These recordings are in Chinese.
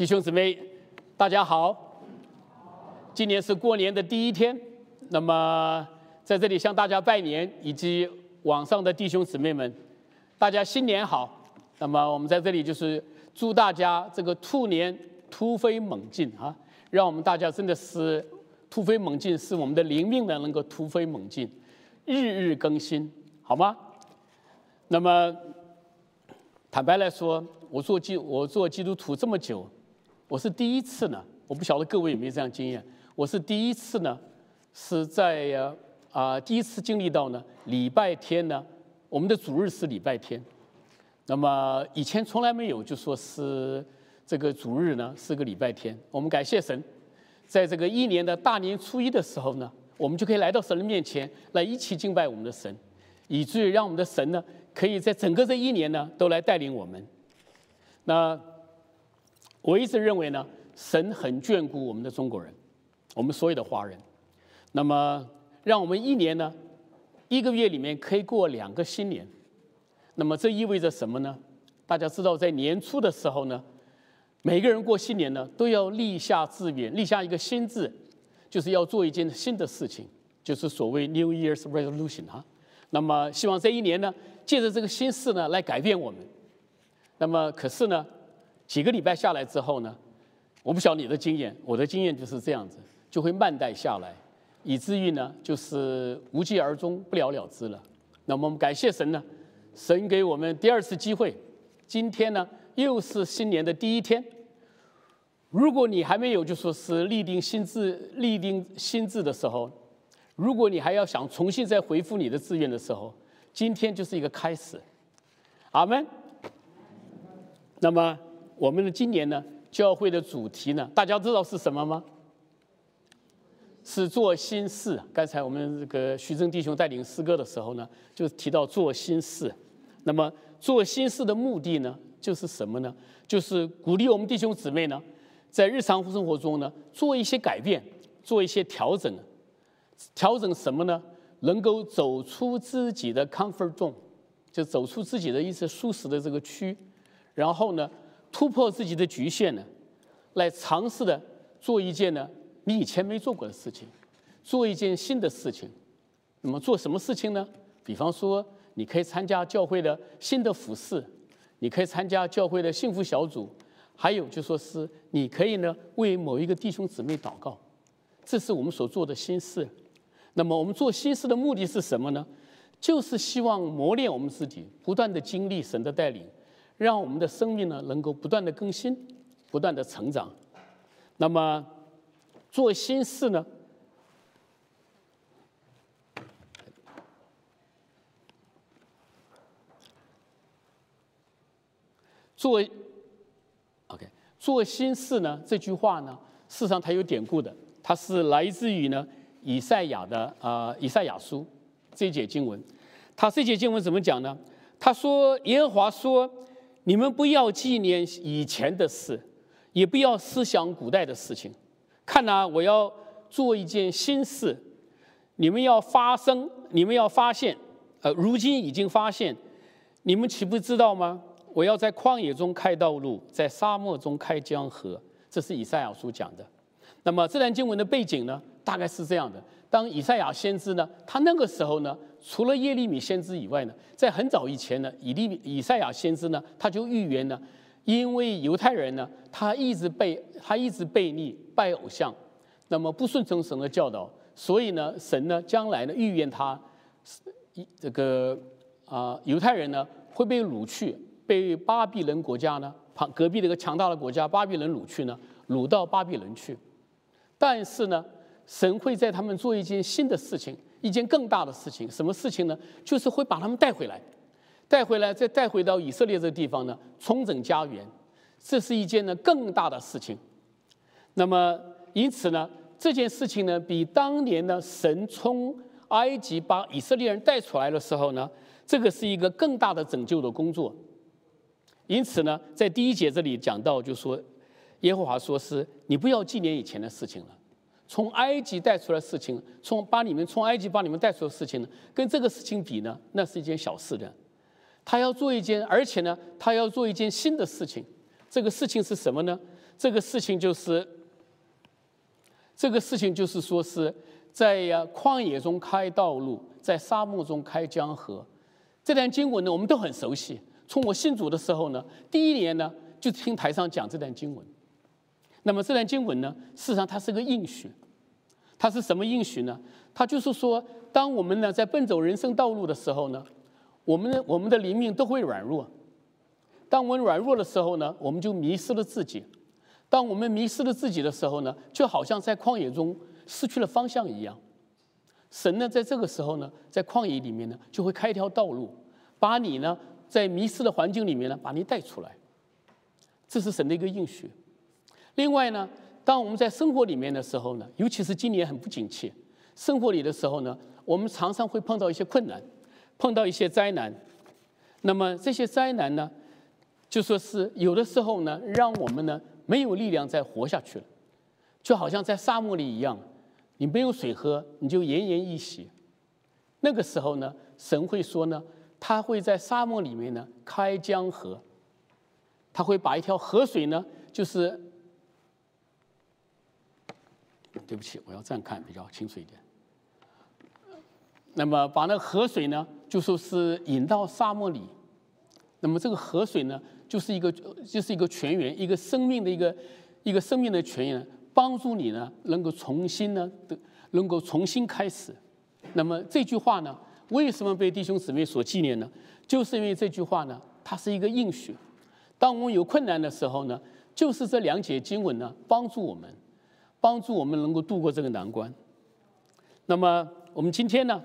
弟兄姊妹，大家好！今年是过年的第一天，那么在这里向大家拜年，以及网上的弟兄姊妹们，大家新年好！那么我们在这里就是祝大家这个兔年突飞猛进啊，让我们大家真的是突飞猛进，使我们的灵命呢能够突飞猛进，日日更新，好吗？那么坦白来说，我做基我做基督徒这么久。我是第一次呢，我不晓得各位有没有这样经验。我是第一次呢，是在啊第一次经历到呢礼拜天呢，我们的主日是礼拜天。那么以前从来没有就说是这个主日呢是个礼拜天。我们感谢神，在这个一年的大年初一的时候呢，我们就可以来到神的面前来一起敬拜我们的神，以至于让我们的神呢可以在整个这一年呢都来带领我们。那。我一直认为呢，神很眷顾我们的中国人，我们所有的华人。那么，让我们一年呢，一个月里面可以过两个新年。那么这意味着什么呢？大家知道，在年初的时候呢，每个人过新年呢，都要立下志愿，立下一个新志，就是要做一件新的事情，就是所谓 New Year's Resolution 哈。那么，希望这一年呢，借着这个新事呢，来改变我们。那么，可是呢？几个礼拜下来之后呢，我不晓得你的经验，我的经验就是这样子，就会慢带下来，以至于呢，就是无疾而终，不了了之了。那么我们感谢神呢，神给我们第二次机会，今天呢又是新年的第一天。如果你还没有就说是立定心志、立定心志的时候，如果你还要想重新再回复你的志愿的时候，今天就是一个开始。阿门。那么。我们的今年呢，教会的主题呢，大家知道是什么吗？是做新事。刚才我们这个徐峥弟兄带领诗歌的时候呢，就提到做新事。那么做新事的目的呢，就是什么呢？就是鼓励我们弟兄姊妹呢，在日常生活中呢，做一些改变，做一些调整。调整什么呢？能够走出自己的 comfort zone，就走出自己的一些舒适的这个区，然后呢？突破自己的局限呢，来尝试的做一件呢你以前没做过的事情，做一件新的事情。那么做什么事情呢？比方说，你可以参加教会的新的服饰，你可以参加教会的幸福小组，还有就说是你可以呢为某一个弟兄姊妹祷告。这是我们所做的新事。那么我们做新事的目的是什么呢？就是希望磨练我们自己，不断的经历神的带领。让我们的生命呢能够不断的更新，不断的成长。那么做新事呢？做 OK 做新事呢？这句话呢，事实上它有典故的，它是来自于呢以赛亚的啊以赛亚书这一节经文。他这节经文怎么讲呢？他说：“耶和华说。”你们不要纪念以前的事，也不要思想古代的事情。看呐，我要做一件新事，你们要发生，你们要发现。呃，如今已经发现，你们岂不知道吗？我要在旷野中开道路，在沙漠中开江河。这是以赛亚书讲的。那么这段经文的背景呢，大概是这样的：当以赛亚先知呢，他那个时候呢。除了耶利米先知以外呢，在很早以前呢，以利以赛亚先知呢，他就预言呢，因为犹太人呢，他一直被他一直背逆拜偶像，那么不顺从神的教导，所以呢，神呢将来呢预言他，一这个啊犹太人呢会被掳去，被巴比伦国家呢旁隔壁的一个强大的国家巴比伦掳去呢，掳到巴比伦去，但是呢，神会在他们做一件新的事情。一件更大的事情，什么事情呢？就是会把他们带回来，带回来再带回到以色列这个地方呢，重整家园。这是一件呢更大的事情。那么，因此呢，这件事情呢，比当年呢神从埃及把以色列人带出来的时候呢，这个是一个更大的拯救的工作。因此呢，在第一节这里讲到，就说耶和华说是你不要纪念以前的事情了。从埃及带出来事情，从把你们从埃及把你们带出的事情呢，跟这个事情比呢，那是一件小事的。他要做一件，而且呢，他要做一件新的事情。这个事情是什么呢？这个事情就是这个事情就是说是在呀旷野中开道路，在沙漠中开江河。这段经文呢，我们都很熟悉。从我信主的时候呢，第一年呢就听台上讲这段经文。那么这段经文呢，事实上它是个应许。它是什么应许呢？它就是说，当我们呢在奔走人生道路的时候呢，我们的我们的灵命都会软弱。当我们软弱的时候呢，我们就迷失了自己。当我们迷失了自己的时候呢，就好像在旷野中失去了方向一样。神呢，在这个时候呢，在旷野里面呢，就会开一条道路，把你呢。在迷失的环境里面呢，把你带出来，这是神的一个应许。另外呢，当我们在生活里面的时候呢，尤其是今年很不景气，生活里的时候呢，我们常常会碰到一些困难，碰到一些灾难。那么这些灾难呢，就说是有的时候呢，让我们呢没有力量再活下去了，就好像在沙漠里一样，你没有水喝，你就奄奄一息。那个时候呢，神会说呢。他会在沙漠里面呢开江河，他会把一条河水呢，就是对不起，我要这样看比较清楚一点。那么把那河水呢，就说是引到沙漠里，那么这个河水呢，就是一个就是一个泉源，一个生命的一个一个生命的泉源，帮助你呢能够重新呢能够重新开始。那么这句话呢？为什么被弟兄姊妹所纪念呢？就是因为这句话呢，它是一个应许。当我们有困难的时候呢，就是这两节经文呢，帮助我们，帮助我们能够度过这个难关。那么我们今天呢，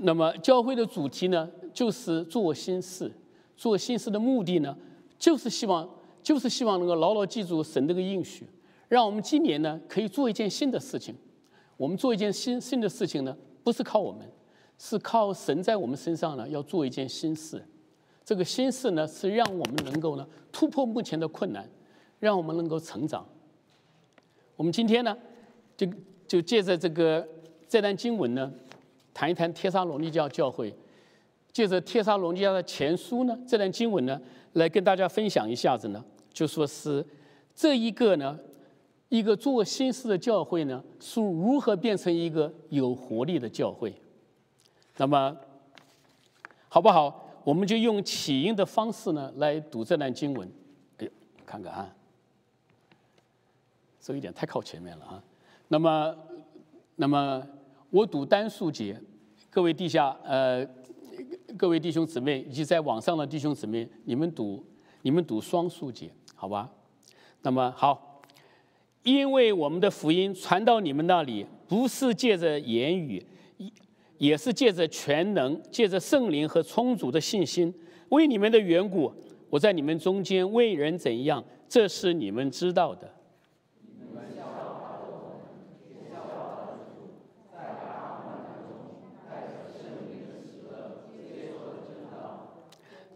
那么教会的主题呢，就是做新事。做新事的目的呢，就是希望，就是希望能够牢牢记住神这个应许，让我们今年呢，可以做一件新的事情。我们做一件新新的事情呢，不是靠我们。是靠神在我们身上呢，要做一件新事。这个新事呢，是让我们能够呢突破目前的困难，让我们能够成长。我们今天呢，就就借着这个这段经文呢，谈一谈帖撒罗尼教教会，借着帖撒罗尼教的前书呢，这段经文呢，来跟大家分享一下子呢，就说是这一个呢，一个做新事的教会呢，是如何变成一个有活力的教会。那么，好不好？我们就用起因的方式呢来读这段经文。哎呦，看看啊，这一点太靠前面了啊。那么，那么我读单数节，各位地下呃，各位弟兄姊妹以及在网上的弟兄姊妹，你们读你们读双数节，好吧？那么好，因为我们的福音传到你们那里，不是借着言语。也是借着全能，借着圣灵和充足的信心，为你们的缘故，我在你们中间为人怎样，这是你们知道的。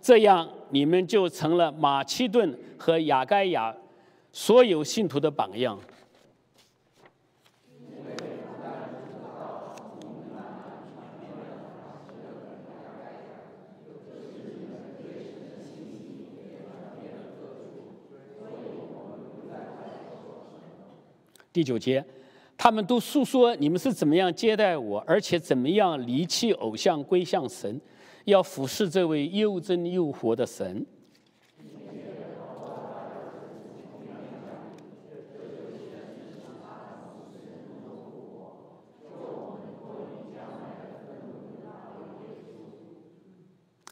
这样，你们就成了马其顿和雅盖亚所有信徒的榜样。第九节，他们都诉说你们是怎么样接待我，而且怎么样离弃偶像归向神，要俯视这位又真又活的神。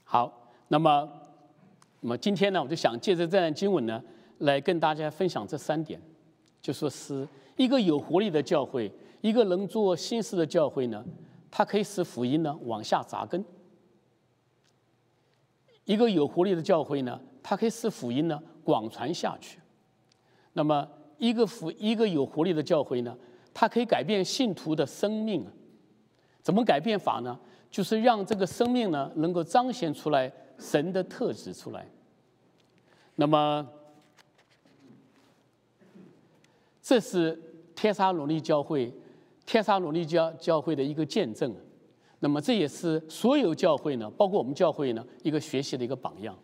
好，那么，那么今天呢，我就想借着这段经文呢，来跟大家分享这三点，就说是。一个有活力的教会，一个能做新事的教会呢，它可以使福音呢往下扎根。一个有活力的教会呢，它可以使福音呢广传下去。那么，一个福一个有活力的教会呢，它可以改变信徒的生命。怎么改变法呢？就是让这个生命呢能够彰显出来神的特质出来。那么。这是天沙罗尼教会，天沙罗尼教教会的一个见证。那么这也是所有教会呢，包括我们教会呢，一个学习的一个榜样。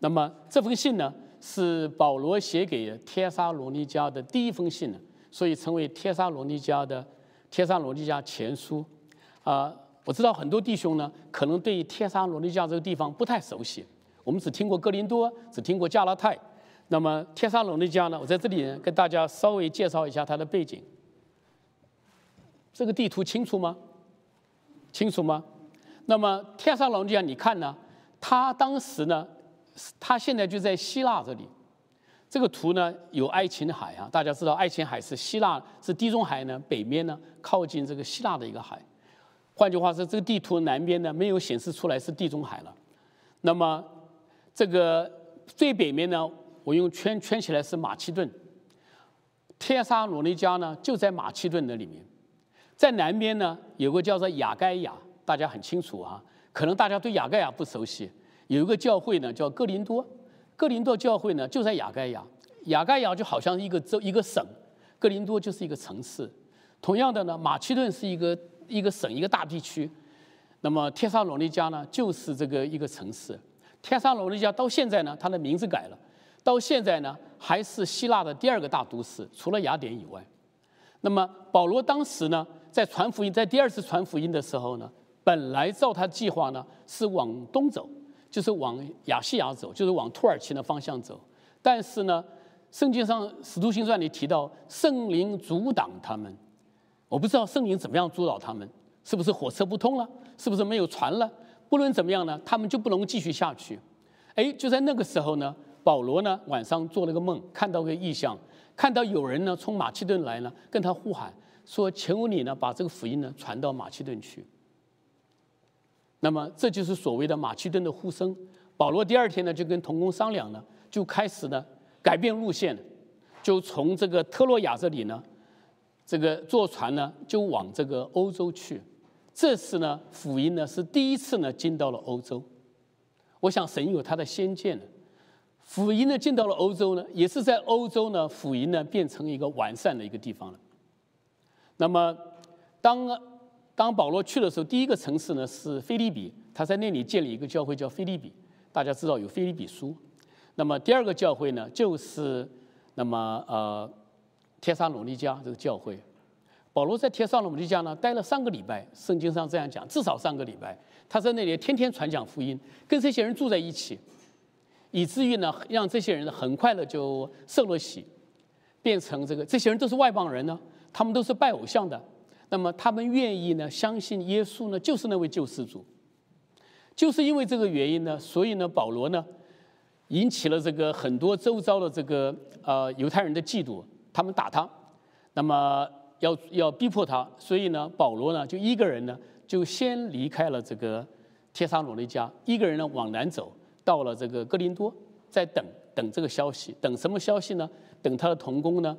那么这封信呢，是保罗写给帖撒罗尼迦的第一封信呢，所以成为帖撒罗尼迦的帖撒罗尼迦前书。啊，我知道很多弟兄呢，可能对帖撒罗尼迦这个地方不太熟悉，我们只听过哥林多，只听过加拉太。那么帖撒罗尼迦呢，我在这里跟大家稍微介绍一下它的背景。这个地图清楚吗？清楚吗？那么帖撒罗尼迦，你看呢？它当时呢，它现在就在希腊这里。这个图呢有爱琴海啊，大家知道爱琴海是希腊是地中海呢北面呢靠近这个希腊的一个海。换句话说，这个地图南边呢没有显示出来是地中海了。那么这个最北面呢，我用圈圈起来是马其顿。帖撒罗尼迦呢就在马其顿那里面。在南边呢有个叫做雅盖亚，大家很清楚啊。可能大家对雅盖亚不熟悉，有一个教会呢叫哥林多，哥林多教会呢就在雅盖亚，雅盖亚就好像一个州一个省，哥林多就是一个城市。同样的呢，马其顿是一个一个省一个大地区，那么帖撒罗尼迦呢就是这个一个城市。帖撒罗尼迦到现在呢，它的名字改了，到现在呢还是希腊的第二个大都市，除了雅典以外。那么保罗当时呢在传福音，在第二次传福音的时候呢。本来照他计划呢，是往东走，就是往亚细亚走，就是往土耳其的方向走。但是呢，圣经上《使徒行传》里提到圣灵阻挡他们，我不知道圣灵怎么样阻挡他们，是不是火车不通了？是不是没有船了？不论怎么样呢，他们就不能继续下去。哎，就在那个时候呢，保罗呢晚上做了个梦，看到个异象，看到有人呢从马其顿来呢，跟他呼喊说：“求你呢把这个福音呢传到马其顿去。”那么这就是所谓的马其顿的呼声。保罗第二天呢，就跟同工商量呢，就开始呢改变路线，就从这个特洛亚这里呢，这个坐船呢就往这个欧洲去。这次呢福音呢是第一次呢进到了欧洲。我想神有他的先见呢，福音呢进到了欧洲呢，也是在欧洲呢福音呢变成一个完善的一个地方了。那么当。当保罗去的时候，第一个城市呢是菲利比，他在那里建立一个教会叫菲利比，大家知道有菲利比书。那么第二个教会呢就是那么呃帖撒罗尼迦这个教会。保罗在帖撒罗尼迦呢待了三个礼拜，圣经上这样讲，至少三个礼拜。他在那里天天传讲福音，跟这些人住在一起，以至于呢让这些人很快的就受了洗，变成这个这些人都是外邦人呢，他们都是拜偶像的。那么他们愿意呢，相信耶稣呢，就是那位救世主。就是因为这个原因呢，所以呢，保罗呢，引起了这个很多周遭的这个呃犹太人的嫉妒，他们打他，那么要要逼迫他，所以呢，保罗呢就一个人呢就先离开了这个帖撒罗尼迦，一个人呢往南走，到了这个哥林多，在等等这个消息，等什么消息呢？等他的同工呢，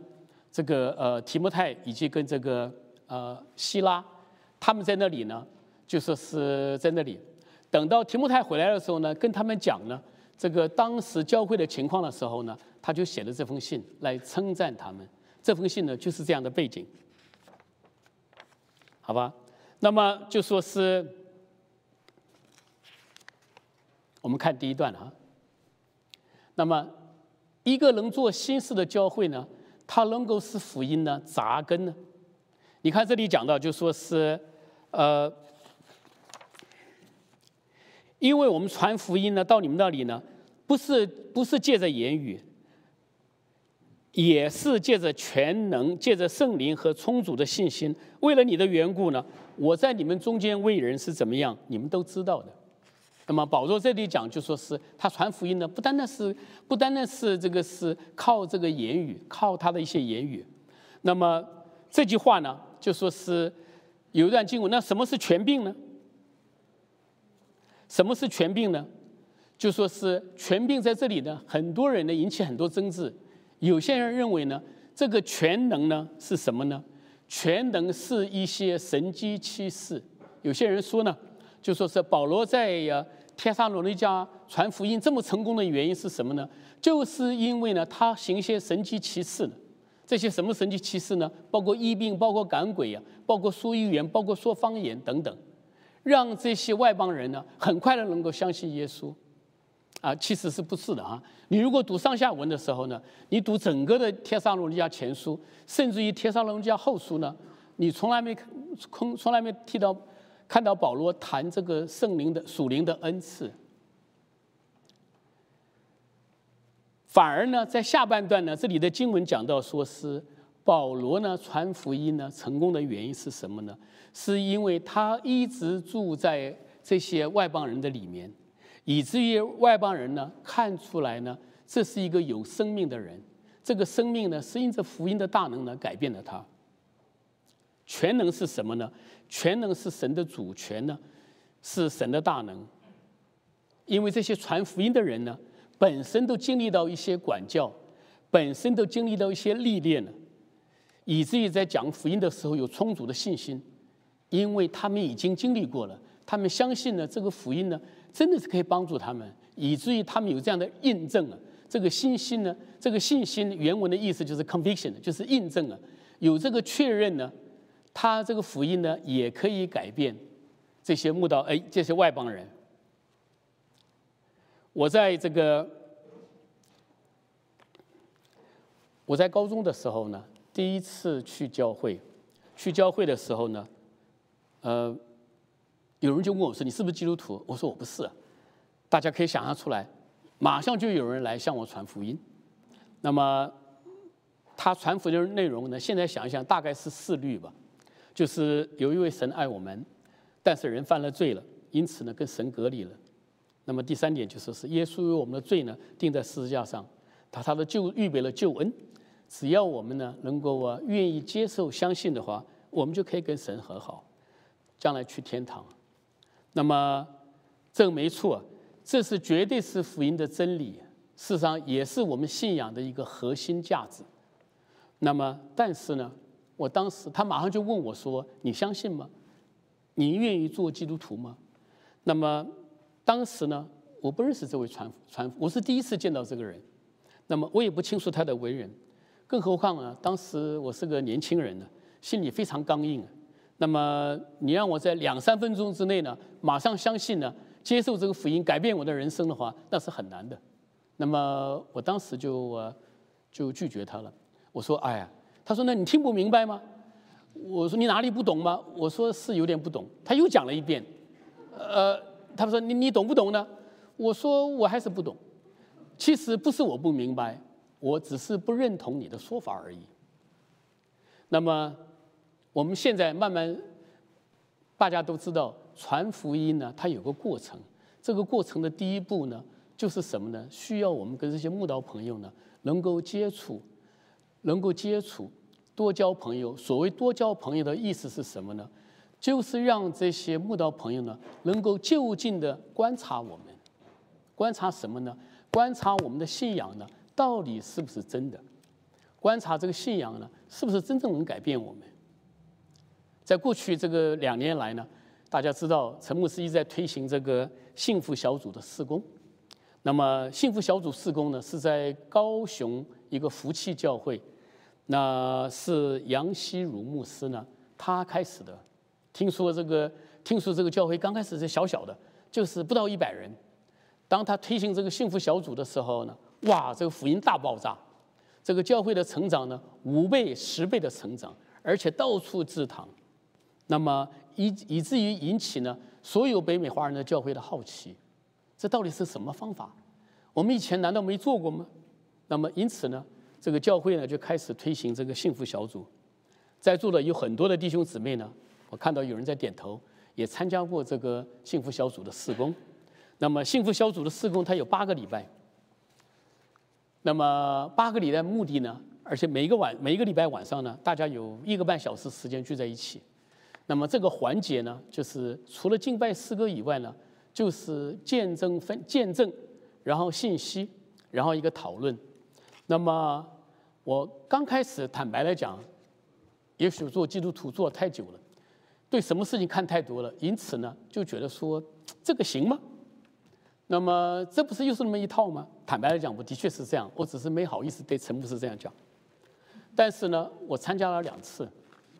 这个呃提摩太以及跟这个。呃，希拉，他们在那里呢，就说是在那里。等到提摩太回来的时候呢，跟他们讲呢，这个当时教会的情况的时候呢，他就写了这封信来称赞他们。这封信呢，就是这样的背景，好吧？那么就说是，我们看第一段啊。那么，一个能做新事的教会呢，它能够使福音呢扎根呢。你看这里讲到，就说是，呃，因为我们传福音呢，到你们那里呢，不是不是借着言语，也是借着全能，借着圣灵和充足的信心。为了你的缘故呢，我在你们中间为人是怎么样，你们都知道的。那么保罗这里讲，就说是他传福音呢，不单单是不单单是这个是靠这个言语，靠他的一些言语。那么这句话呢？就说是有一段经文，那什么是权柄呢？什么是权柄呢？就说是权柄在这里呢，很多人呢引起很多争执。有些人认为呢，这个全能呢是什么呢？全能是一些神机启示。有些人说呢，就说是保罗在呀天撒罗尼加传福音这么成功的原因是什么呢？就是因为呢他行一些神机启示呢。这些什么神奇奇事呢？包括医病，包括赶鬼呀，包括说预言，包括说方言等等，让这些外邦人呢很快的能够相信耶稣。啊，其实是不是的啊？你如果读上下文的时候呢，你读整个的《天上罗尼加前书》，甚至于《天上罗尼加后书》呢，你从来没空，从来没提到看到保罗谈这个圣灵的属灵的恩赐。反而呢，在下半段呢，这里的经文讲到说是保罗呢传福音呢成功的原因是什么呢？是因为他一直住在这些外邦人的里面，以至于外邦人呢看出来呢，这是一个有生命的人。这个生命呢是因着福音的大能呢改变了他。全能是什么呢？全能是神的主权呢，是神的大能。因为这些传福音的人呢。本身都经历到一些管教，本身都经历到一些历练了，以至于在讲福音的时候有充足的信心，因为他们已经经历过了，他们相信呢这个福音呢真的是可以帮助他们，以至于他们有这样的印证啊，这个信心呢，这个信心原文的意思就是 conviction，就是印证啊，有这个确认呢，他这个福音呢也可以改变这些慕道哎这些外邦人。我在这个我在高中的时候呢，第一次去教会，去教会的时候呢，呃，有人就问我说：“你是不是基督徒？”我说：“我不是。”大家可以想象出来，马上就有人来向我传福音。那么他传福音的内容呢？现在想一想，大概是四律吧，就是有一位神爱我们，但是人犯了罪了，因此呢，跟神隔离了。那么第三点就是是耶稣为我们的罪呢钉在十字架上，他他的救预备了救恩，只要我们呢能够啊愿意接受相信的话，我们就可以跟神和好，将来去天堂。那么这个没错，这是绝对是福音的真理，事实上也是我们信仰的一个核心价值。那么但是呢，我当时他马上就问我说：“你相信吗？你愿意做基督徒吗？”那么。当时呢，我不认识这位传传，我是第一次见到这个人，那么我也不清楚他的为人，更何况呢，当时我是个年轻人呢，心里非常刚硬。那么你让我在两三分钟之内呢，马上相信呢，接受这个福音，改变我的人生的话，那是很难的。那么我当时就我就拒绝他了。我说：“哎呀，他说那你听不明白吗？”我说：“你哪里不懂吗？”我说：“是有点不懂。”他又讲了一遍，呃。他说：“你你懂不懂呢？”我说：“我还是不懂。其实不是我不明白，我只是不认同你的说法而已。”那么我们现在慢慢，大家都知道传福音呢，它有个过程。这个过程的第一步呢，就是什么呢？需要我们跟这些慕道朋友呢，能够接触，能够接触，多交朋友。所谓多交朋友的意思是什么呢？就是让这些慕道朋友呢，能够就近的观察我们，观察什么呢？观察我们的信仰呢，到底是不是真的？观察这个信仰呢，是不是真正能改变我们？在过去这个两年来呢，大家知道陈牧师一直在推行这个幸福小组的施工。那么幸福小组施工呢，是在高雄一个福气教会，那是杨希如牧师呢，他开始的。听说这个，听说这个教会刚开始是小小的，就是不到一百人。当他推行这个幸福小组的时候呢，哇，这个福音大爆炸，这个教会的成长呢，五倍、十倍的成长，而且到处制堂。那么以以至于引起呢所有北美华人的教会的好奇，这到底是什么方法？我们以前难道没做过吗？那么因此呢，这个教会呢就开始推行这个幸福小组，在座的有很多的弟兄姊妹呢。我看到有人在点头，也参加过这个幸福小组的施工。那么幸福小组的施工，它有八个礼拜。那么八个礼拜目的呢？而且每一个晚每一个礼拜晚上呢，大家有一个半小时时间聚在一起。那么这个环节呢，就是除了敬拜诗歌以外呢，就是见证分见证，然后信息，然后一个讨论。那么我刚开始坦白来讲，也许做基督徒做太久了。对什么事情看太多了，因此呢，就觉得说这个行吗？那么这不是又是那么一套吗？坦白来讲，我的确是这样，我只是没好意思对陈牧师这样讲。但是呢，我参加了两次，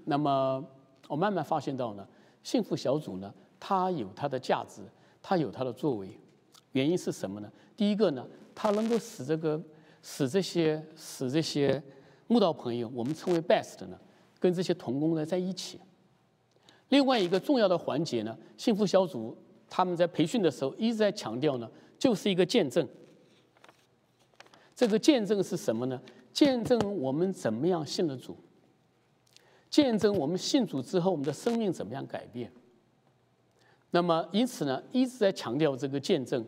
那么我慢慢发现到呢，幸福小组呢，它有它的价值，它有它的作为。原因是什么呢？第一个呢，它能够使这个使这些使这些慕道朋友，我们称为 best 呢，跟这些童工呢在一起。另外一个重要的环节呢，幸福小组他们在培训的时候一直在强调呢，就是一个见证。这个见证是什么呢？见证我们怎么样信了主，见证我们信主之后我们的生命怎么样改变。那么因此呢，一直在强调这个见证，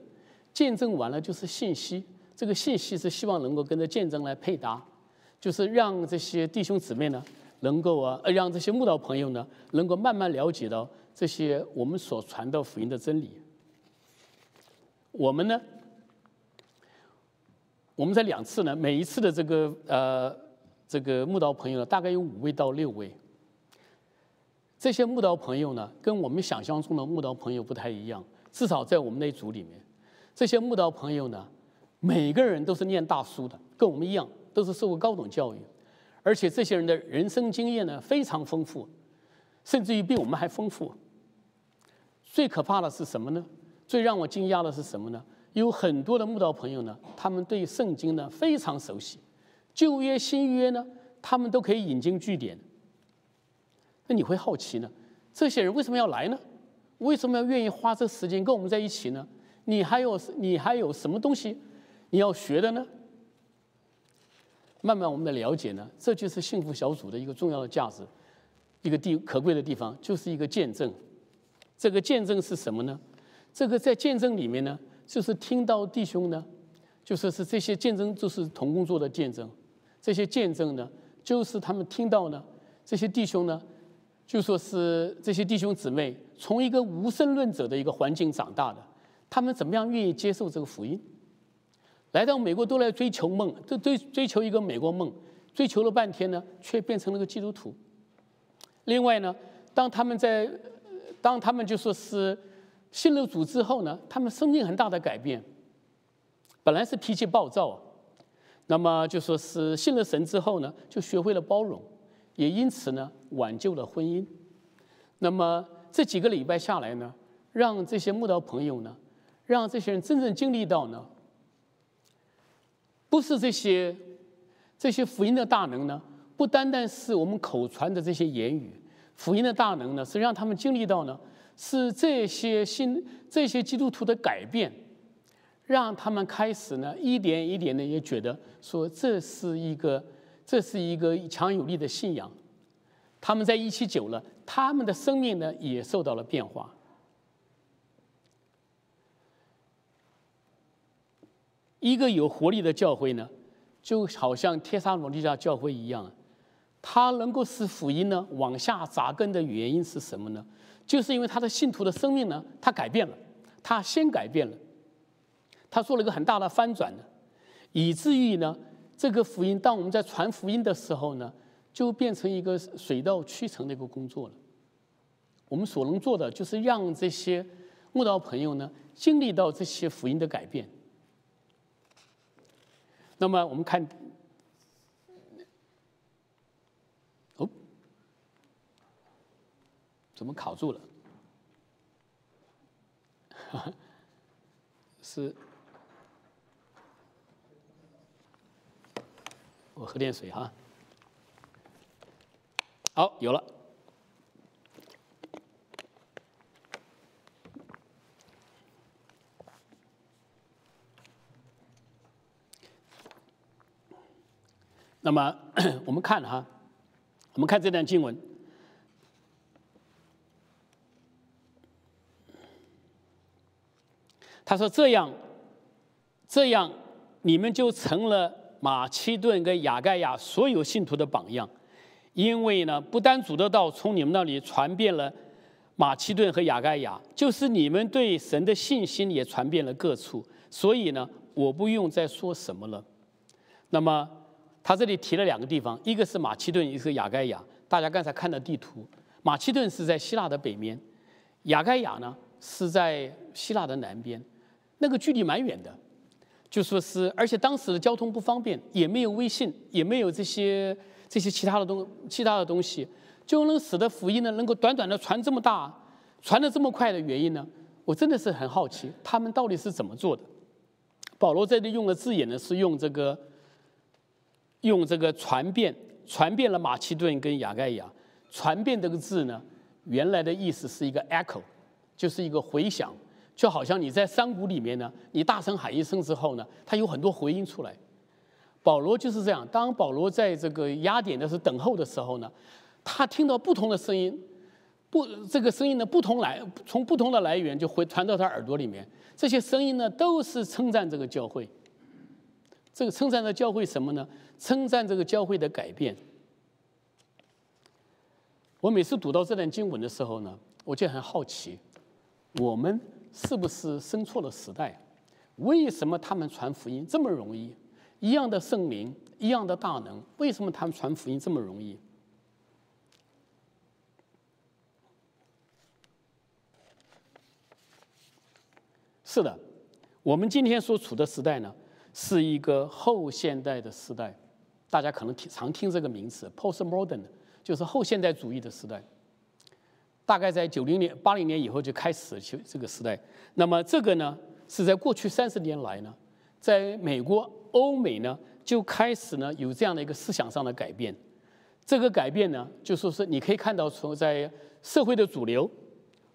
见证完了就是信息，这个信息是希望能够跟着见证来配搭，就是让这些弟兄姊妹呢，能够啊，让这些慕道朋友呢，能够慢慢了解到这些我们所传的福音的真理。我们呢？我们在两次呢，每一次的这个呃这个慕道朋友呢，大概有五位到六位。这些慕道朋友呢，跟我们想象中的慕道朋友不太一样，至少在我们那组里面，这些慕道朋友呢，每个人都是念大书的，跟我们一样，都是受过高等教育，而且这些人的人生经验呢非常丰富，甚至于比我们还丰富。最可怕的是什么呢？最让我惊讶的是什么呢？有很多的慕道朋友呢，他们对圣经呢非常熟悉，旧约新约呢，他们都可以引经据典。那你会好奇呢？这些人为什么要来呢？为什么要愿意花这时间跟我们在一起呢？你还有你还有什么东西你要学的呢？慢慢我们的了解呢，这就是幸福小组的一个重要的价值，一个地可贵的地方，就是一个见证。这个见证是什么呢？这个在见证里面呢。就是听到弟兄呢，就说是这些见证，就是同工作的见证。这些见证呢，就是他们听到呢，这些弟兄呢，就说是这些弟兄姊妹从一个无神论者的一个环境长大的，他们怎么样愿意接受这个福音？来到美国都来追求梦，都追追求一个美国梦，追求了半天呢，却变成了个基督徒。另外呢，当他们在，当他们就说是。信了主之后呢，他们生命很大的改变。本来是脾气暴躁，那么就说是信了神之后呢，就学会了包容，也因此呢挽救了婚姻。那么这几个礼拜下来呢，让这些慕道朋友呢，让这些人真正经历到呢，不是这些这些福音的大能呢，不单单是我们口传的这些言语，福音的大能呢，是让他们经历到呢。是这些新这些基督徒的改变，让他们开始呢一点一点的也觉得说这是一个这是一个强有力的信仰。他们在一起久了，他们的生命呢也受到了变化。一个有活力的教会呢，就好像帖撒罗尼迦教会一样，它能够使福音呢往下扎根的原因是什么呢？就是因为他的信徒的生命呢，他改变了，他先改变了，他做了一个很大的翻转呢，以至于呢，这个福音当我们在传福音的时候呢，就变成一个水到渠成的一个工作了。我们所能做的就是让这些慕道朋友呢，经历到这些福音的改变。那么我们看。哦怎么卡住了？是，我喝点水哈。好，有了。那么 我们看哈，我们看这段经文。他说：“这样，这样，你们就成了马其顿跟雅盖亚所有信徒的榜样，因为呢，不单主的道从你们那里传遍了马其顿和雅盖亚，就是你们对神的信心也传遍了各处。所以呢，我不用再说什么了。那么，他这里提了两个地方，一个是马其顿，一个是雅盖亚。大家刚才看到地图，马其顿是在希腊的北面，雅盖亚呢是在希腊的南边。”那个距离蛮远的，就说是，而且当时的交通不方便，也没有微信，也没有这些这些其他的东其他的东西，就能使得福音呢能够短短的传这么大，传的这么快的原因呢，我真的是很好奇，他们到底是怎么做的？保罗这里用的字眼呢，是用这个用这个传遍，传遍了马其顿跟雅盖亚。传遍这个字呢，原来的意思是一个 echo，就是一个回响，就好像你在山谷里面呢，你大声喊一声之后呢，它有很多回音出来。保罗就是这样，当保罗在这个雅典的时候等候的时候呢，他听到不同的声音，不这个声音呢不同来，从不同的来源就会传到他耳朵里面。这些声音呢都是称赞这个教会，这个称赞的教会什么呢？称赞这个教会的改变。我每次读到这段经文的时候呢，我就很好奇，我们是不是生错了时代？为什么他们传福音这么容易？一样的圣灵，一样的大能，为什么他们传福音这么容易？是的，我们今天所处的时代呢，是一个后现代的时代，大家可能听常听这个名词，postmodern。就是后现代主义的时代，大概在九零年、八零年以后就开始就这个时代。那么这个呢，是在过去三十年来呢，在美国、欧美呢就开始呢有这样的一个思想上的改变。这个改变呢，就说是你可以看到从在社会的主流，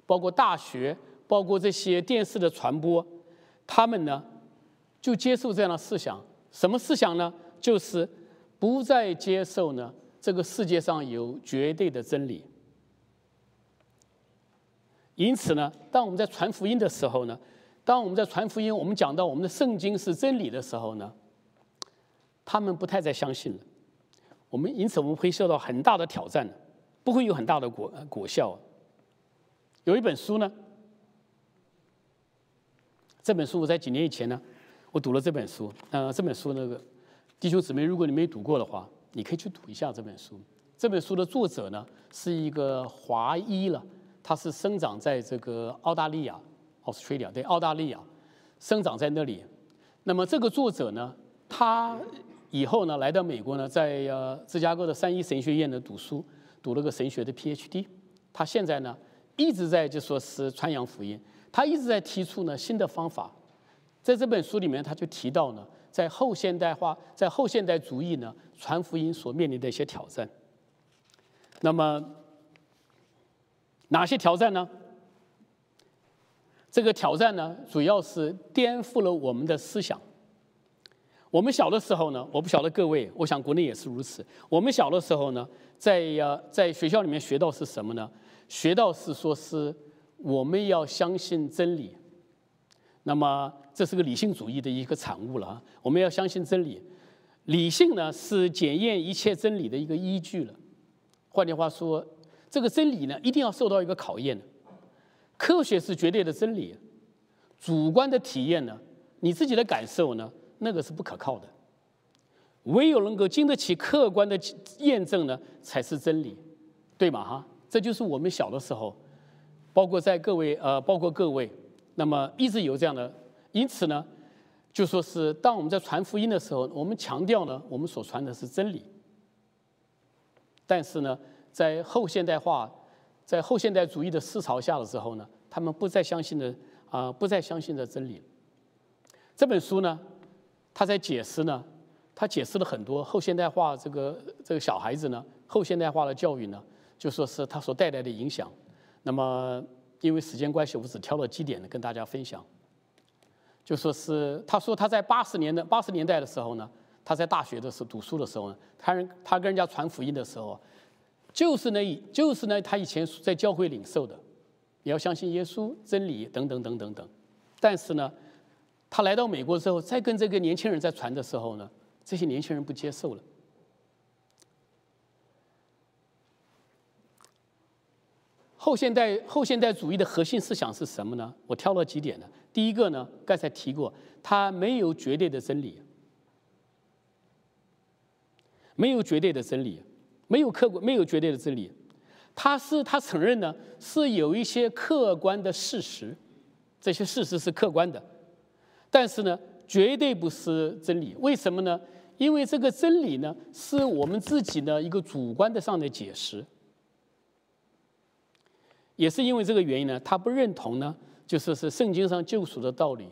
包括大学、包括这些电视的传播，他们呢就接受这样的思想。什么思想呢？就是不再接受呢。这个世界上有绝对的真理，因此呢，当我们在传福音的时候呢，当我们在传福音，我们讲到我们的圣经是真理的时候呢，他们不太再相信了。我们因此我们会受到很大的挑战，不会有很大的果果效。有一本书呢，这本书我在几年以前呢，我读了这本书。呃，这本书那个弟兄姊妹，如果你没读过的话。你可以去读一下这本书。这本书的作者呢是一个华裔了，他是生长在这个澳大利亚 （Australia） 对，澳大利亚生长在那里。那么这个作者呢，他以后呢来到美国呢，在呃芝加哥的三一神学院呢读书，读了个神学的 PhD。他现在呢一直在就说是传扬福音，他一直在提出呢新的方法。在这本书里面，他就提到呢。在后现代化，在后现代主义呢，传福音所面临的一些挑战。那么，哪些挑战呢？这个挑战呢，主要是颠覆了我们的思想。我们小的时候呢，我不晓得各位，我想国内也是如此。我们小的时候呢，在呀，在学校里面学到是什么呢？学到是说是我们要相信真理。那么。这是个理性主义的一个产物了啊！我们要相信真理，理性呢是检验一切真理的一个依据了。换句话说，这个真理呢一定要受到一个考验的。科学是绝对的真理，主观的体验呢，你自己的感受呢，那个是不可靠的。唯有能够经得起客观的验证呢，才是真理，对吗？哈，这就是我们小的时候，包括在各位呃，包括各位，那么一直有这样的。因此呢，就说是当我们在传福音的时候，我们强调呢，我们所传的是真理。但是呢，在后现代化、在后现代主义的思潮下的时候呢，他们不再相信的啊，不再相信的真理。这本书呢，他在解释呢，他解释了很多后现代化这个这个小孩子呢，后现代化的教育呢，就说是他所带来的影响。那么因为时间关系，我只挑了几点呢，跟大家分享。就说是，他说他在八十年的八十年代的时候呢，他在大学的时候读书的时候呢，他人他跟人家传福音的时候，就是那就是呢他以前在教会领受的，你要相信耶稣真理等等等等等。但是呢，他来到美国之后，再跟这个年轻人在传的时候呢，这些年轻人不接受了。后现代后现代主义的核心思想是什么呢？我挑了几点呢。第一个呢，刚才提过，它没有绝对的真理，没有绝对的真理，没有客观，没有绝对的真理。它是他承认呢，是有一些客观的事实，这些事实是客观的，但是呢，绝对不是真理。为什么呢？因为这个真理呢，是我们自己的一个主观的上的解释。也是因为这个原因呢，他不认同呢，就说是圣经上救赎的道理。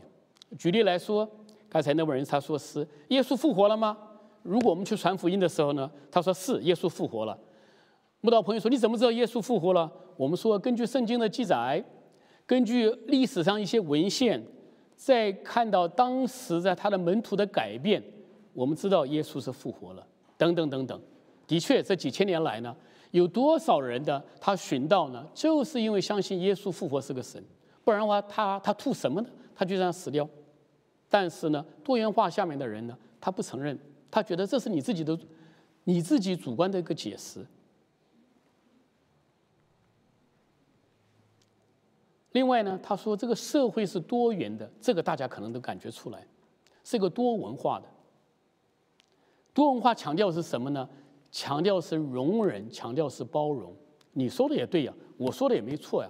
举例来说，刚才那位人他说是耶稣复活了吗？如果我们去传福音的时候呢，他说是耶稣复活了。慕道朋友说你怎么知道耶稣复活了？我们说根据圣经的记载，根据历史上一些文献，在看到当时在他的门徒的改变，我们知道耶稣是复活了。等等等等，的确这几千年来呢，有多少人的他寻道呢？就是因为相信耶稣复活是个神，不然的话他他图什么呢？他就这样死掉。但是呢，多元化下面的人呢，他不承认，他觉得这是你自己的，你自己主观的一个解释。另外呢，他说这个社会是多元的，这个大家可能都感觉出来，是一个多文化的。多文化强调是什么呢？强调是容忍，强调是包容。你说的也对呀，我说的也没错呀，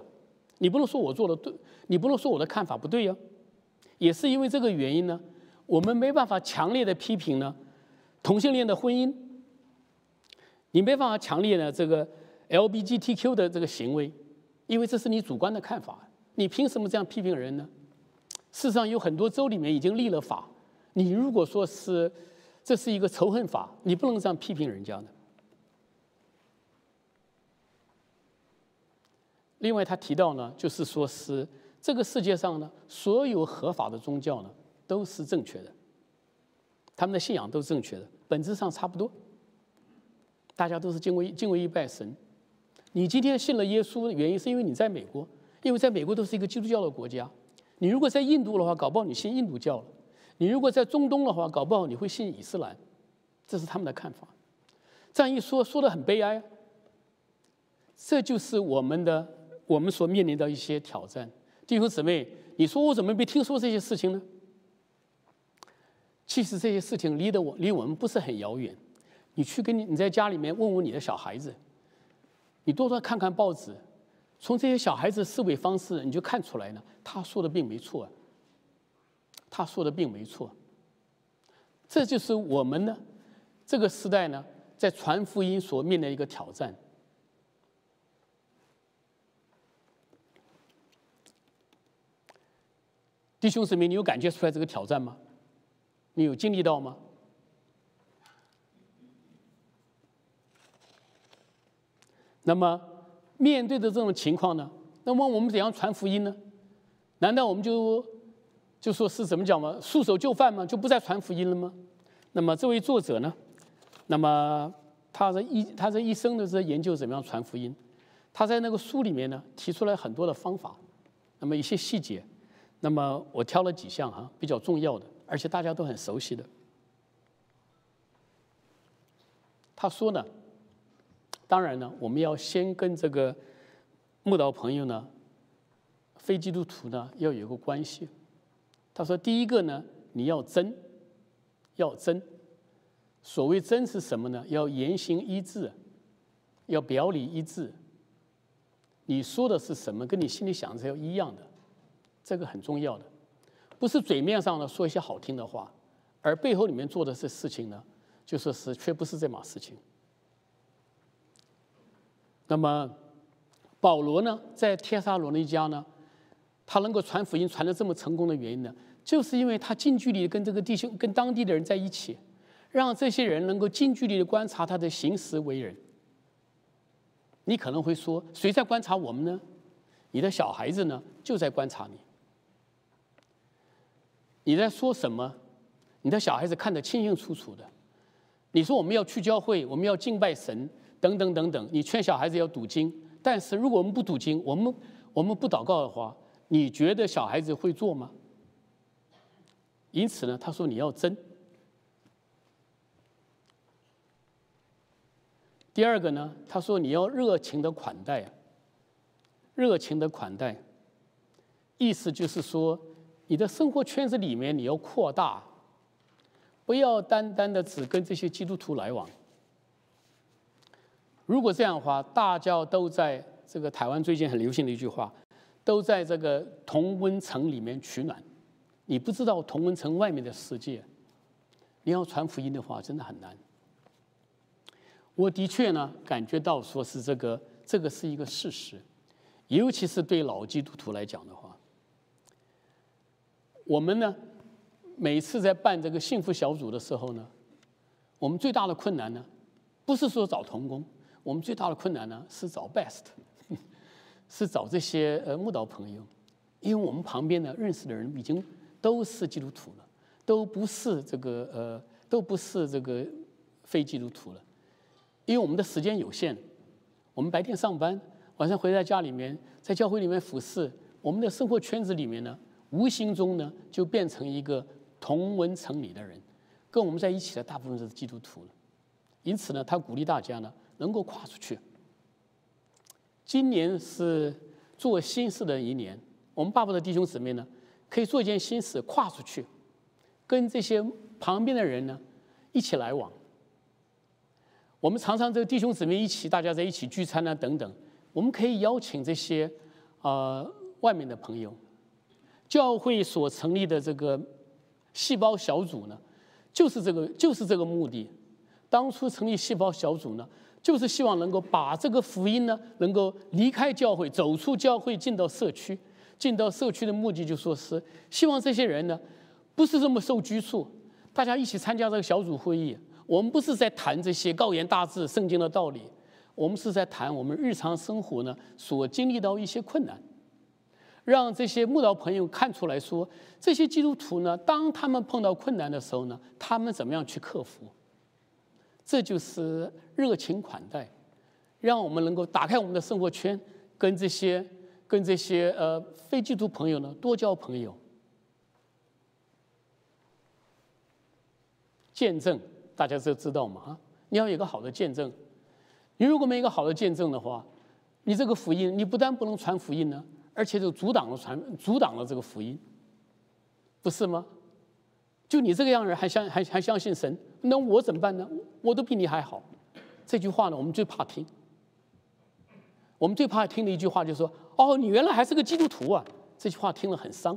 你不能说我做的对，你不能说我的看法不对呀。也是因为这个原因呢，我们没办法强烈的批评呢同性恋的婚姻，你没办法强烈的这个 LBGTQ 的这个行为，因为这是你主观的看法，你凭什么这样批评人呢？事实上，有很多州里面已经立了法，你如果说是这是一个仇恨法，你不能这样批评人家的。另外，他提到呢，就是说是。这个世界上呢，所有合法的宗教呢都是正确的，他们的信仰都是正确的，本质上差不多。大家都是敬畏敬畏一拜神。你今天信了耶稣的原因，是因为你在美国，因为在美国都是一个基督教的国家。你如果在印度的话，搞不好你信印度教了；你如果在中东的话，搞不好你会信伊斯兰。这是他们的看法。这样一说，说的很悲哀。这就是我们的我们所面临的一些挑战。弟兄姊妹，你说我怎么没听说这些事情呢？其实这些事情离得我离我们不是很遥远。你去跟你你在家里面问问你的小孩子，你多多看看报纸，从这些小孩子思维方式，你就看出来了，他说的并没错。啊他说的并没错。这就是我们呢这个时代呢在传福音所面临的一个挑战。弟兄姊妹，你有感觉出来这个挑战吗？你有经历到吗？那么面对的这种情况呢？那么我们怎样传福音呢？难道我们就就说是怎么讲吗？束手就范吗？就不再传福音了吗？那么这位作者呢？那么他这一他这一生的在研究怎么样传福音？他在那个书里面呢，提出来很多的方法，那么一些细节。那么我挑了几项哈比较重要的，而且大家都很熟悉的。他说呢，当然呢，我们要先跟这个木道朋友呢，非基督徒呢要有个关系。他说，第一个呢，你要真，要真。所谓真是什么呢？要言行一致，要表里一致。你说的是什么，跟你心里想的是要一样的。这个很重要的，不是嘴面上呢说一些好听的话，而背后里面做的这事情呢，就说是却不是这码事情。那么保罗呢，在天沙罗尼家呢，他能够传福音传的这么成功的原因呢，就是因为他近距离跟这个弟兄、跟当地的人在一起，让这些人能够近距离的观察他的行事为人。你可能会说，谁在观察我们呢？你的小孩子呢，就在观察你。你在说什么？你的小孩子看得清清楚楚的。你说我们要去教会，我们要敬拜神，等等等等。你劝小孩子要读经，但是如果我们不读经，我们我们不祷告的话，你觉得小孩子会做吗？因此呢，他说你要真。第二个呢，他说你要热情的款待，热情的款待，意思就是说。你的生活圈子里面，你要扩大，不要单单的只跟这些基督徒来往。如果这样的话，大家都在这个台湾最近很流行的一句话，都在这个同温层里面取暖，你不知道同温层外面的世界。你要传福音的话，真的很难。我的确呢，感觉到说是这个，这个是一个事实，尤其是对老基督徒来讲的话。我们呢，每次在办这个幸福小组的时候呢，我们最大的困难呢，不是说找童工，我们最大的困难呢是找 best，是找这些呃慕道朋友，因为我们旁边呢认识的人已经都是基督徒了，都不是这个呃都不是这个非基督徒了，因为我们的时间有限，我们白天上班，晚上回在家里面，在教会里面服侍，我们的生活圈子里面呢，无形中呢就变成一个。同文城里的人，跟我们在一起的大部分是基督徒了，因此呢，他鼓励大家呢能够跨出去。今年是做新事的一年，我们爸爸的弟兄姊妹呢可以做一件新事，跨出去，跟这些旁边的人呢一起来往。我们常常这个弟兄姊妹一起，大家在一起聚餐啊等等，我们可以邀请这些呃外面的朋友，教会所成立的这个。细胞小组呢，就是这个，就是这个目的。当初成立细胞小组呢，就是希望能够把这个福音呢，能够离开教会，走出教会，进到社区。进到社区的目的就说是希望这些人呢，不是这么受拘束，大家一起参加这个小组会议。我们不是在谈这些高言大志、圣经的道理，我们是在谈我们日常生活呢所经历到一些困难。让这些慕道朋友看出来说，这些基督徒呢，当他们碰到困难的时候呢，他们怎么样去克服？这就是热情款待，让我们能够打开我们的生活圈，跟这些跟这些呃非基督徒朋友呢多交朋友。见证大家都知道嘛啊，你要有个好的见证，你如果没有一个好的见证的话，你这个福音你不但不能传福音呢。而且就阻挡了传，阻挡了这个福音，不是吗？就你这个样人还相还还相信神，那我怎么办呢？我都比你还好。这句话呢，我们最怕听。我们最怕听的一句话就是说：“哦，你原来还是个基督徒啊！”这句话听了很伤。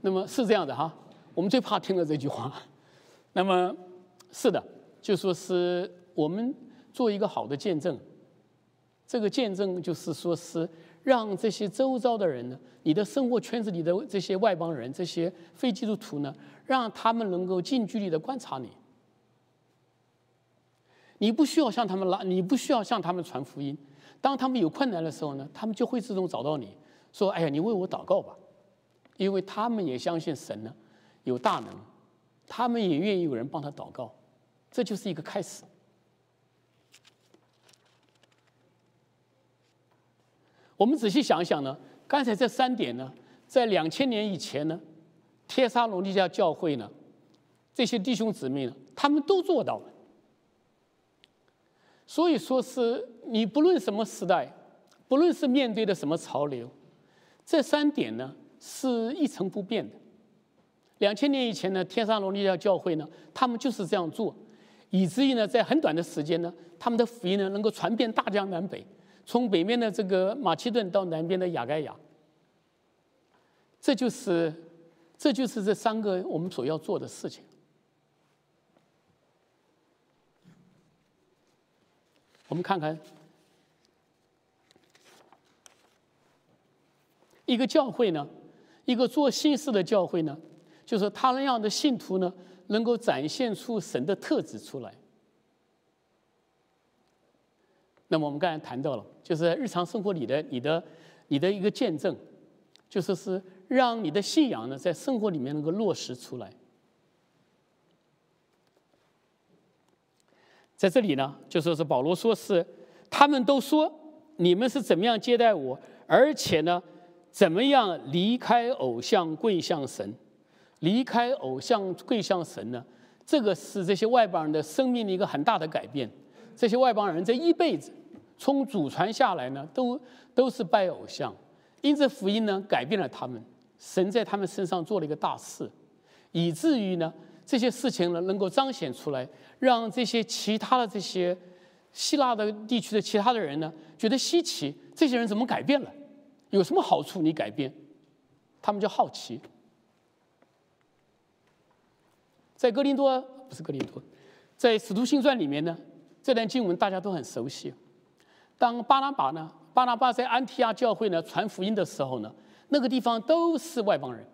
那么是这样的哈，我们最怕听了这句话。那么是的，就说是我们做一个好的见证。这个见证就是说是。让这些周遭的人呢，你的生活圈子里的这些外邦人、这些非基督徒呢，让他们能够近距离的观察你。你不需要向他们拉，你不需要向他们传福音。当他们有困难的时候呢，他们就会自动找到你，说：“哎呀，你为我祷告吧。”因为他们也相信神呢有大能，他们也愿意有人帮他祷告。这就是一个开始。我们仔细想一想呢，刚才这三点呢，在两千年以前呢，帖撒罗尼迦教会呢，这些弟兄姊妹呢，他们都做到了。所以说是你不论什么时代，不论是面对的什么潮流，这三点呢是一成不变的。两千年以前呢，天撒罗尼迦教会呢，他们就是这样做，以至于呢，在很短的时间呢，他们的福音呢能够传遍大江南北。从北面的这个马其顿到南边的雅盖亚，这就是，这就是这三个我们所要做的事情。我们看看，一个教会呢，一个做新事的教会呢，就是他那样的信徒呢，能够展现出神的特质出来。那么我们刚才谈到了，就是日常生活里的你的你的一个见证，就是是让你的信仰呢在生活里面能够落实出来。在这里呢，就说是保罗说是他们都说你们是怎么样接待我，而且呢，怎么样离开偶像跪向神，离开偶像跪向神呢？这个是这些外邦人的生命的一个很大的改变。这些外邦人这一辈子。从祖传下来呢，都都是拜偶像，因这福音呢改变了他们，神在他们身上做了一个大事，以至于呢这些事情呢能够彰显出来，让这些其他的这些希腊的地区的其他的人呢觉得稀奇，这些人怎么改变了？有什么好处？你改变，他们就好奇。在哥林多不是哥林多，在使徒行传里面呢，这段经文大家都很熟悉。当巴拿巴呢，巴拿巴在安提亚教会呢传福音的时候呢，那个地方都是外邦人，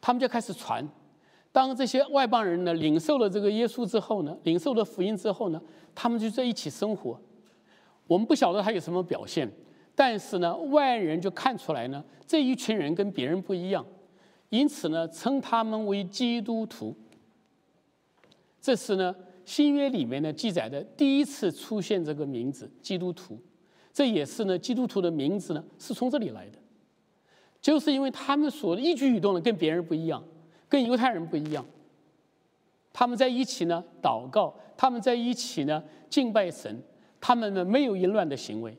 他们就开始传。当这些外邦人呢领受了这个耶稣之后呢，领受了福音之后呢，他们就在一起生活。我们不晓得他有什么表现，但是呢，外人就看出来呢，这一群人跟别人不一样，因此呢，称他们为基督徒。这是呢新约里面呢记载的第一次出现这个名字“基督徒”，这也是呢基督徒的名字呢是从这里来的，就是因为他们所一举一动呢跟别人不一样，跟犹太人不一样，他们在一起呢祷告，他们在一起呢敬拜神。他们呢没有淫乱的行为，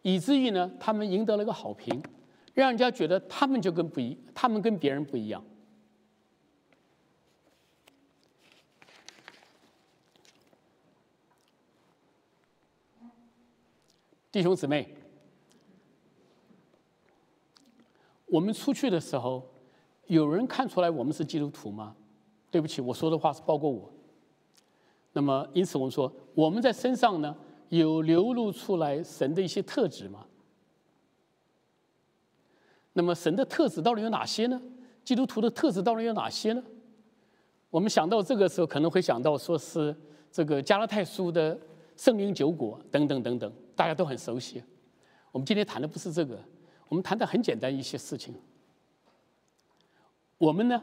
以至于呢他们赢得了个好评，让人家觉得他们就跟不一，他们跟别人不一样。弟兄姊妹，我们出去的时候，有人看出来我们是基督徒吗？对不起，我说的话是包括我。那么，因此我们说，我们在身上呢有流露出来神的一些特质吗？那么，神的特质到底有哪些呢？基督徒的特质到底有哪些呢？我们想到这个时候，可能会想到说是这个加拉太书的圣灵九果等等等等，大家都很熟悉。我们今天谈的不是这个，我们谈的很简单一些事情。我们呢，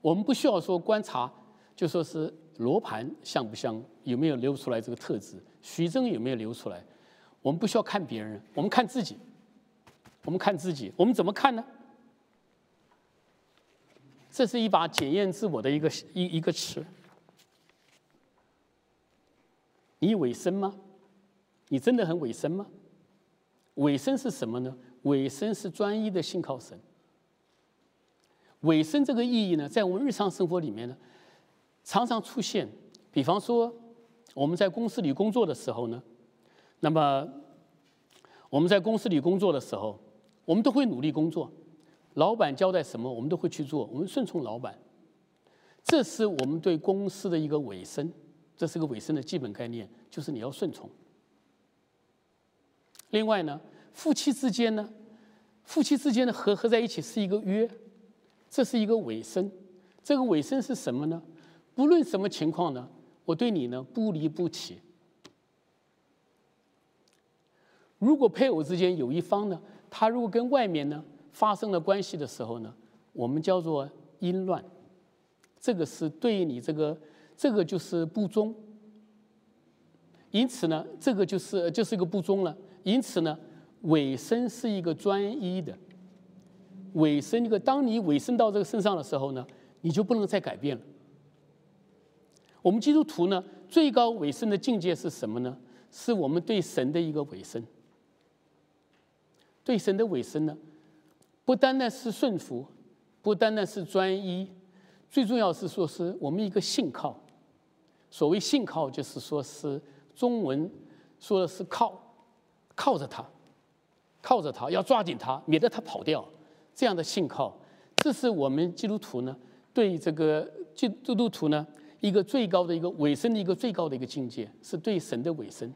我们不需要说观察，就说是。罗盘像不像？有没有流出来这个特质？徐峥有没有流出来？我们不需要看别人，我们看自己。我们看自己，我们怎么看呢？这是一把检验自我的一个一一个尺。你委身吗？你真的很委身吗？委身是什么呢？委身是专一的信靠神。委身这个意义呢，在我们日常生活里面呢？常常出现，比方说我们在公司里工作的时候呢，那么我们在公司里工作的时候，我们都会努力工作，老板交代什么我们都会去做，我们顺从老板，这是我们对公司的一个委身，这是个委身的基本概念，就是你要顺从。另外呢，夫妻之间呢，夫妻之间的合合在一起是一个约，这是一个尾声，这个尾声是什么呢？不论什么情况呢，我对你呢不离不弃。如果配偶之间有一方呢，他如果跟外面呢发生了关系的时候呢，我们叫做淫乱，这个是对你这个这个就是不忠。因此呢，这个就是就是一个不忠了。因此呢，尾声是一个专一的尾声。一个当你尾声到这个身上的时候呢，你就不能再改变了。我们基督徒呢，最高委身的境界是什么呢？是我们对神的一个委身。对神的委身呢，不单单是顺服，不单单是专一，最重要是说是我们一个信靠。所谓信靠，就是说是中文说的是靠，靠着他，靠着他，要抓紧他，免得他跑掉。这样的信靠，这是我们基督徒呢，对这个基基督徒呢。一个最高的一个尾声的一个最高的一个境界，是对神的尾声。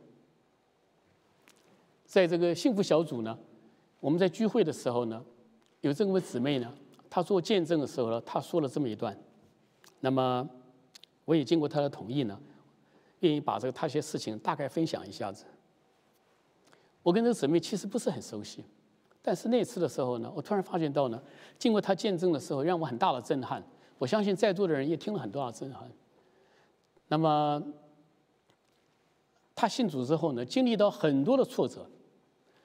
在这个幸福小组呢，我们在聚会的时候呢，有这位姊妹呢，她做见证的时候呢，她说了这么一段。那么，我也经过她的同意呢，愿意把这个她些事情大概分享一下子。我跟这个姊妹其实不是很熟悉，但是那次的时候呢，我突然发现到呢，经过她见证的时候，让我很大的震撼。我相信在座的人也听了很多的震撼。那么，他信主之后呢，经历到很多的挫折，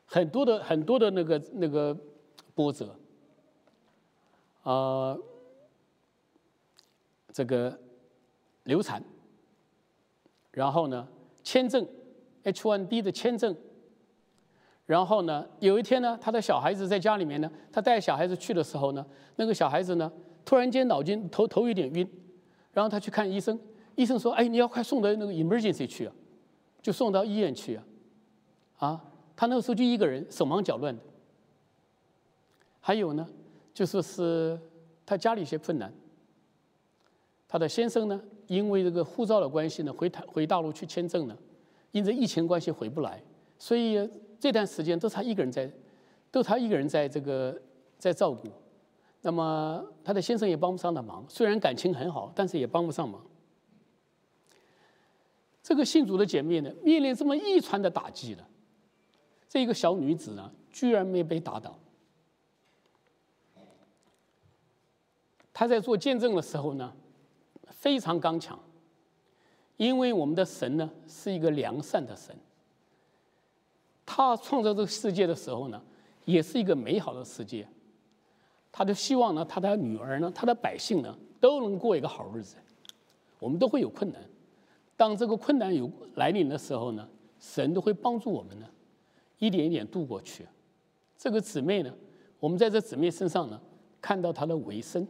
很多的很多的那个那个波折，啊，这个流产，然后呢，签证，H1B 的签证，然后呢，有一天呢，他的小孩子在家里面呢，他带小孩子去的时候呢，那个小孩子呢，突然间脑筋头头有点晕，然后他去看医生。医生说：“哎，你要快送到那个 emergency 去啊，就送到医院去啊，啊，他那个时候就一个人，手忙脚乱的。还有呢，就说是他家里一些困难，他的先生呢，因为这个护照的关系呢，回台回大陆去签证呢，因着疫情关系回不来，所以这段时间都他一个人在，都他一个人在这个在照顾。那么她的先生也帮不上的忙，虽然感情很好，但是也帮不上忙。这个信主的姐妹呢，面临这么一串的打击了，这一个小女子呢，居然没被打倒。她在做见证的时候呢，非常刚强，因为我们的神呢是一个良善的神。他创造这个世界的时候呢，也是一个美好的世界。他就希望呢，他的女儿呢，他的百姓呢，都能过一个好日子。我们都会有困难，当这个困难有来临的时候呢，神都会帮助我们呢，一点一点度过去。这个姊妹呢，我们在这姊妹身上呢，看到她的尾声，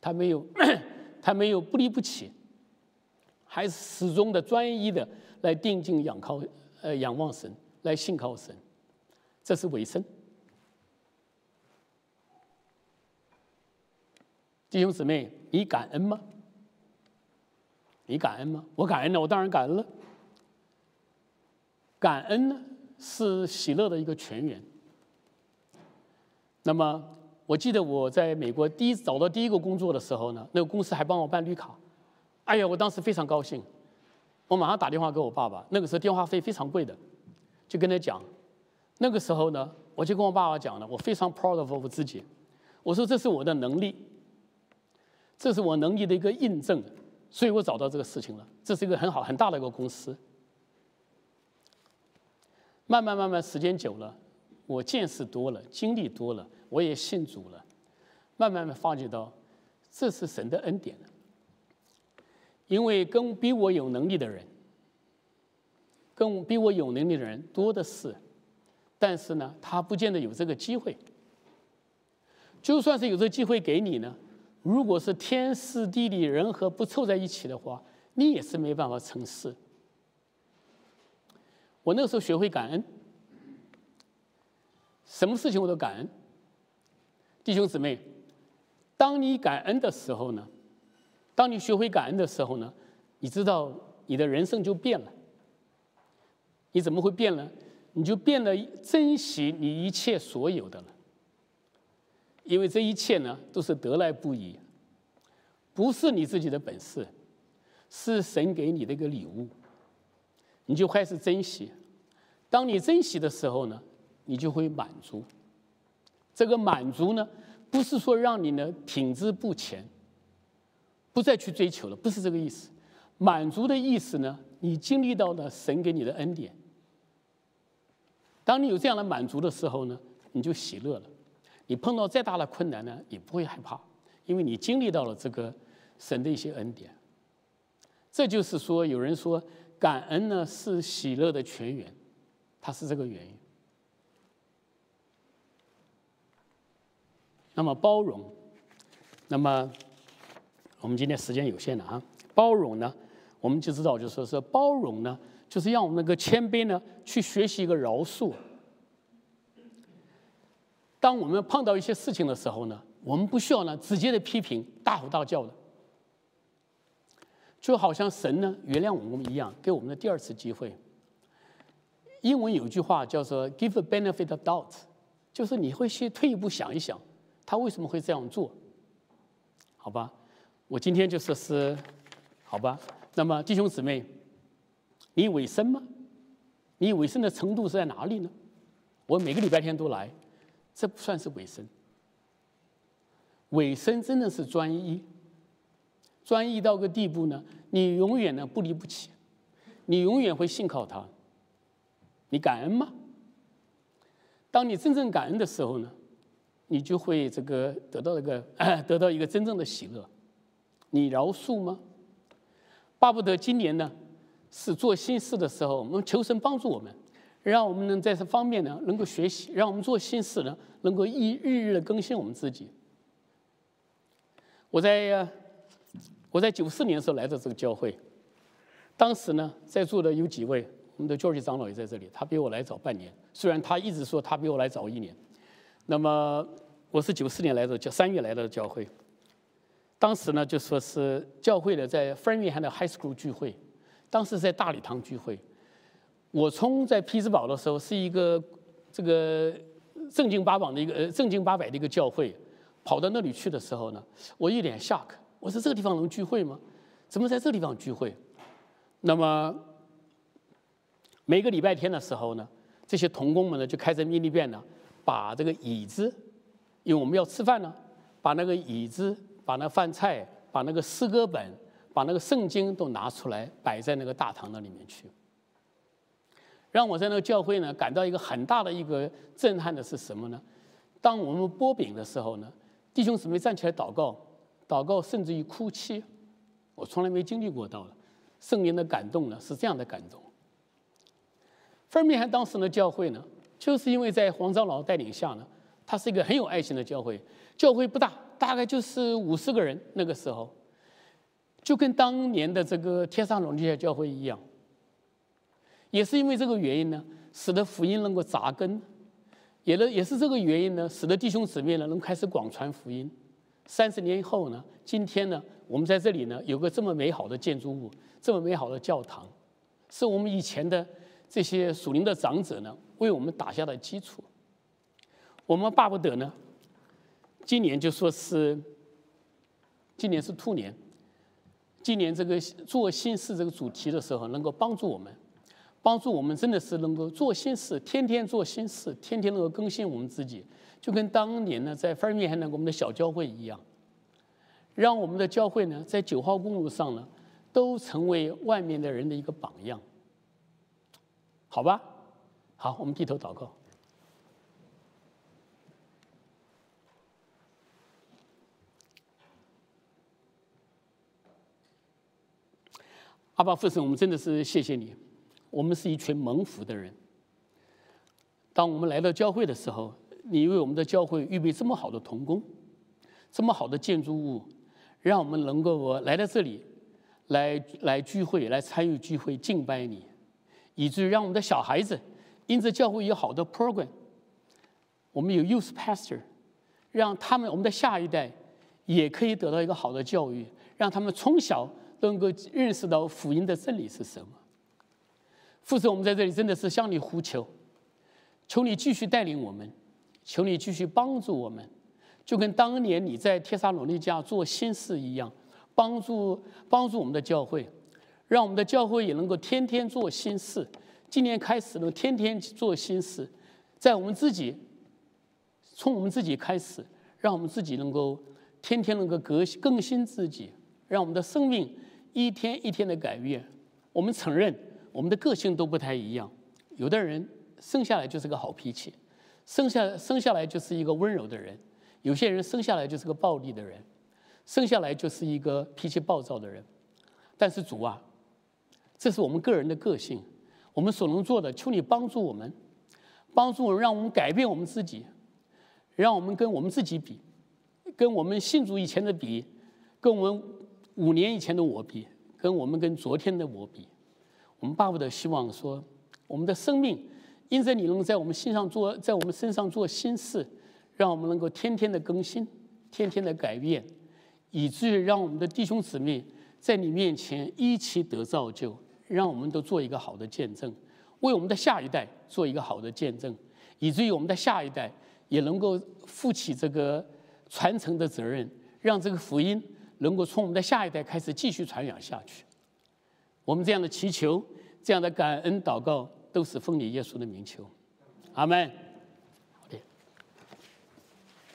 她没有，她没有不离不弃，还是始终的专一的来定睛仰靠，呃，仰望神。来信靠神，这是尾声。弟兄姊妹，你感恩吗？你感恩吗？我感恩了，我当然感恩了。感恩呢，是喜乐的一个泉源。那么，我记得我在美国第一找到第一个工作的时候呢，那个公司还帮我办绿卡。哎呀，我当时非常高兴，我马上打电话给我爸爸。那个时候电话费非常贵的。就跟他讲，那个时候呢，我就跟我爸爸讲了，我非常 proud of 我自己，我说这是我的能力，这是我能力的一个印证，所以我找到这个事情了，这是一个很好很大的一个公司。慢慢慢慢时间久了，我见识多了，经历多了，我也信主了，慢慢慢发觉到，这是神的恩典，因为跟比我有能力的人。跟比我有能力的人多的是，但是呢，他不见得有这个机会。就算是有这个机会给你呢，如果是天时地利人和不凑在一起的话，你也是没办法成事。我那个时候学会感恩，什么事情我都感恩。弟兄姊妹，当你感恩的时候呢，当你学会感恩的时候呢，你知道你的人生就变了。你怎么会变呢？你就变得珍惜你一切所有的了，因为这一切呢都是得来不易，不是你自己的本事，是神给你的一个礼物，你就开始珍惜。当你珍惜的时候呢，你就会满足。这个满足呢，不是说让你呢停滞不前，不再去追求了，不是这个意思。满足的意思呢？你经历到了神给你的恩典，当你有这样的满足的时候呢，你就喜乐了。你碰到再大的困难呢，也不会害怕，因为你经历到了这个神的一些恩典。这就是说，有人说感恩呢是喜乐的泉源，它是这个原因。那么包容，那么我们今天时间有限了啊，包容呢？我们就知道，就说是包容呢，就是让我们那个谦卑呢，去学习一个饶恕。当我们碰到一些事情的时候呢，我们不需要呢直接的批评、大吼大叫的，就好像神呢原谅我们一样，给我们的第二次机会。英文有一句话叫做 “give a benefit of doubt”，就是你会先退一步想一想，他为什么会这样做？好吧，我今天就说是，好吧。那么弟兄姊妹，你委身吗？你委身的程度是在哪里呢？我每个礼拜天都来，这不算是委身。委身真的是专一，专一到个地步呢，你永远呢不离不弃，你永远会信靠他。你感恩吗？当你真正感恩的时候呢，你就会这个得到一个 得到一个真正的喜乐。你饶恕吗？巴不得今年呢，是做新事的时候，我们求神帮助我们，让我们能在这方面呢能够学习，让我们做新事呢能够一日日的更新我们自己。我在我在九四年的时候来到这个教会，当时呢在座的有几位，我们的 George 长老也在这里，他比我来早半年，虽然他一直说他比我来早一年。那么我是九四年来的，叫三月来到教会。当时呢，就说是教会的在 Framingham 的 High School 聚会，当时在大礼堂聚会。我从在匹兹堡的时候是一个这个正经八百的一个呃正经八百的一个教会，跑到那里去的时候呢，我一脸 shock，我说这个地方能聚会吗？怎么在这个地方聚会？那么每个礼拜天的时候呢，这些童工们呢就开着密利便呢，把这个椅子，因为我们要吃饭呢，把那个椅子、把那饭菜、把那个诗歌本、把那个圣经都拿出来摆在那个大堂那里面去。让我在那个教会呢感到一个很大的一个震撼的是什么呢？当我们剥饼的时候呢，弟兄姊妹站起来祷告，祷告甚至于哭泣，我从来没经历过到了圣灵的感动呢，是这样的感动。分明翰当时的教会呢，就是因为在黄长老带领下呢，他是一个很有爱心的教会。教会不大，大概就是五十个人。那个时候，就跟当年的这个天上龙地下教会一样。也是因为这个原因呢，使得福音能够扎根，也呢也是这个原因呢，使得弟兄姊妹呢能开始广传福音。三十年以后呢，今天呢，我们在这里呢有个这么美好的建筑物，这么美好的教堂，是我们以前的。这些属灵的长者呢，为我们打下的基础。我们巴不得呢，今年就说是，今年是兔年，今年这个做新事这个主题的时候，能够帮助我们，帮助我们真的是能够做新事，天天做新事，天天能够更新我们自己，就跟当年呢在分面还那个我们的小教会一样，让我们的教会呢在九号公路上呢，都成为外面的人的一个榜样。好吧，好，我们低头祷告。阿爸父神，我们真的是谢谢你，我们是一群蒙福的人。当我们来到教会的时候，你为我们的教会预备这么好的童工，这么好的建筑物，让我们能够来到这里，来来聚会，来参与聚会，敬拜你。以至于让我们的小孩子，因着教会有好的 program，我们有 youth pastor，让他们我们的下一代也可以得到一个好的教育，让他们从小都能够认识到福音的真理是什么。父神，我们在这里真的是向你呼求，求你继续带领我们，求你继续帮助我们，就跟当年你在帖撒罗尼迦做新事一样，帮助帮助我们的教会。让我们的教会也能够天天做新事，今年开始呢，天天做新事，在我们自己，从我们自己开始，让我们自己能够天天能够革更新自己，让我们的生命一天一天的改变。我们承认我们的个性都不太一样，有的人生下来就是个好脾气，生下生下来就是一个温柔的人；有些人生下来就是个暴力的人，生下来就是一个脾气暴躁的人。但是主啊。这是我们个人的个性，我们所能做的，求你帮助我们，帮助我让我们改变我们自己，让我们跟我们自己比，跟我们信主以前的比，跟我们五年以前的我比，跟我们跟昨天的我比，我们巴不得希望说，我们的生命因着你能在我们心上做，在我们身上做新事，让我们能够天天的更新，天天的改变，以至于让我们的弟兄姊妹在你面前一起得造就。让我们都做一个好的见证，为我们的下一代做一个好的见证，以至于我们的下一代也能够负起这个传承的责任，让这个福音能够从我们的下一代开始继续传扬下去。我们这样的祈求，这样的感恩祷告，都是奉你耶稣的名求，阿门。